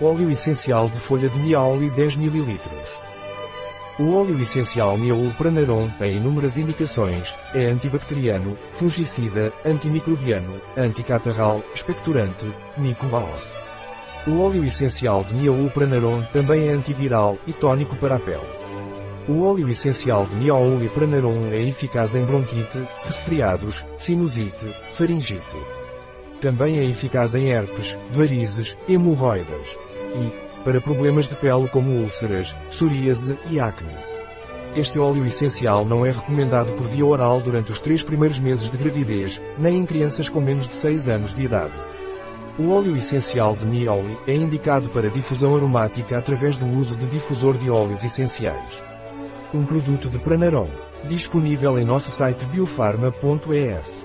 Óleo essencial de folha de niauli 10 ml. O óleo essencial Neoulpranaron tem inúmeras indicações, é antibacteriano, fungicida, antimicrobiano, anticatarral, expectorante, micobaos. O óleo essencial de Neoulpranaron também é antiviral e tônico para a pele. O óleo essencial de Neoulpranaron é eficaz em bronquite, resfriados, sinusite, faringite. Também é eficaz em herpes, varizes, hemorroidas. E, para problemas de pele como úlceras, psoríase e acne. Este óleo essencial não é recomendado por via oral durante os três primeiros meses de gravidez, nem em crianças com menos de 6 anos de idade. O óleo essencial de Nioli é indicado para difusão aromática através do uso de difusor de óleos essenciais. Um produto de Pranarom, disponível em nosso site biofarma.es.